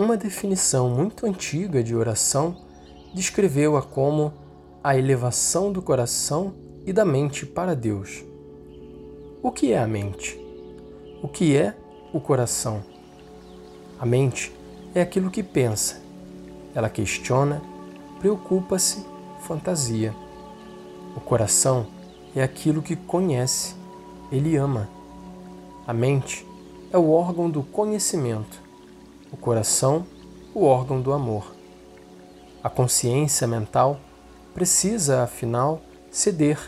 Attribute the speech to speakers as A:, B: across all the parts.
A: Uma definição muito antiga de oração descreveu-a como a elevação do coração e da mente para Deus. O que é a mente? O que é o coração? A mente é aquilo que pensa. Ela questiona, preocupa-se, fantasia. O coração é aquilo que conhece, ele ama. A mente é o órgão do conhecimento, o coração, o órgão do amor. A consciência mental precisa, afinal, ceder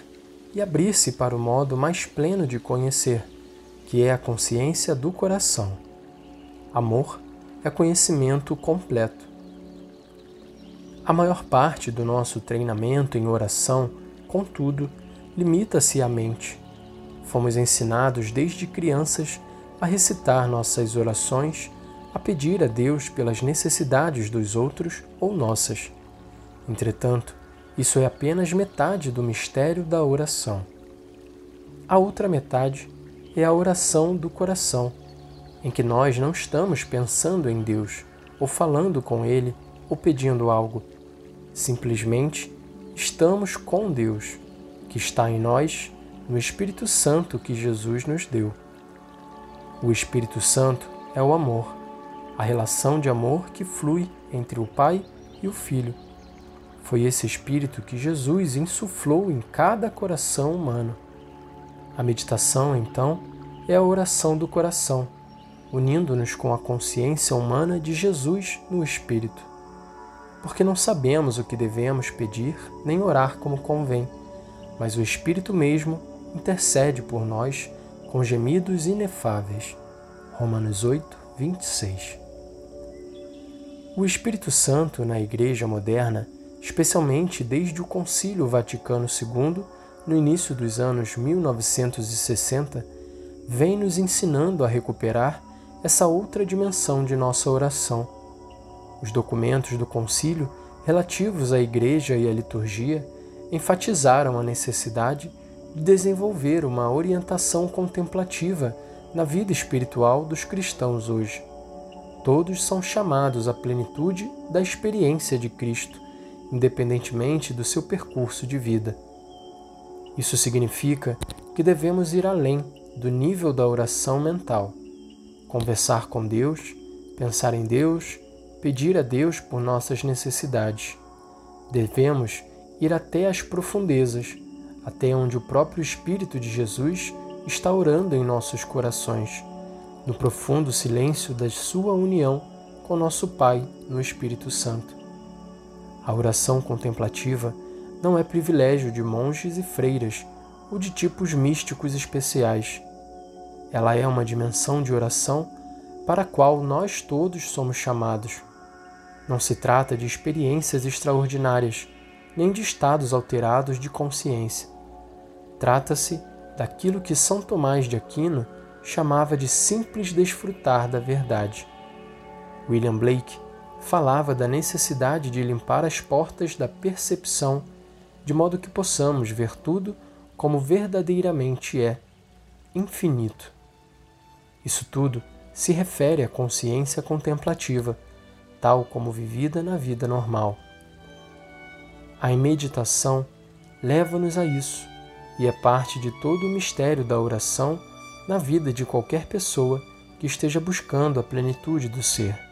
A: e abrir-se para o modo mais pleno de conhecer, que é a consciência do coração. Amor é conhecimento completo. A maior parte do nosso treinamento em oração, contudo, limita-se à mente. Fomos ensinados desde crianças a recitar nossas orações, a pedir a Deus pelas necessidades dos outros ou nossas. Entretanto, isso é apenas metade do mistério da oração. A outra metade é a oração do coração, em que nós não estamos pensando em Deus, ou falando com Ele, ou pedindo algo. Simplesmente estamos com Deus que está em nós no Espírito Santo que Jesus nos deu. O Espírito Santo é o amor, a relação de amor que flui entre o Pai e o Filho. Foi esse Espírito que Jesus insuflou em cada coração humano. A meditação, então, é a oração do coração, unindo-nos com a consciência humana de Jesus no Espírito. Porque não sabemos o que devemos pedir nem orar como convém mas o Espírito mesmo intercede por nós com gemidos inefáveis. Romanos 8, 26. O Espírito Santo na Igreja moderna, especialmente desde o Concílio Vaticano II, no início dos anos 1960, vem nos ensinando a recuperar essa outra dimensão de nossa oração. Os documentos do concílio relativos à Igreja e à liturgia enfatizaram a necessidade de desenvolver uma orientação contemplativa na vida espiritual dos cristãos hoje. Todos são chamados à plenitude da experiência de Cristo, independentemente do seu percurso de vida. Isso significa que devemos ir além do nível da oração mental, conversar com Deus, pensar em Deus, pedir a Deus por nossas necessidades. Devemos ir até as profundezas, até onde o próprio Espírito de Jesus está orando em nossos corações, no profundo silêncio da Sua união com nosso Pai no Espírito Santo. A oração contemplativa não é privilégio de monges e freiras ou de tipos místicos especiais. Ela é uma dimensão de oração para a qual nós todos somos chamados. Não se trata de experiências extraordinárias nem de estados alterados de consciência. Trata-se daquilo que São Tomás de Aquino chamava de simples desfrutar da verdade. William Blake falava da necessidade de limpar as portas da percepção, de modo que possamos ver tudo como verdadeiramente é, infinito. Isso tudo se refere à consciência contemplativa, tal como vivida na vida normal. A meditação leva-nos a isso e é parte de todo o mistério da oração na vida de qualquer pessoa que esteja buscando a plenitude do ser.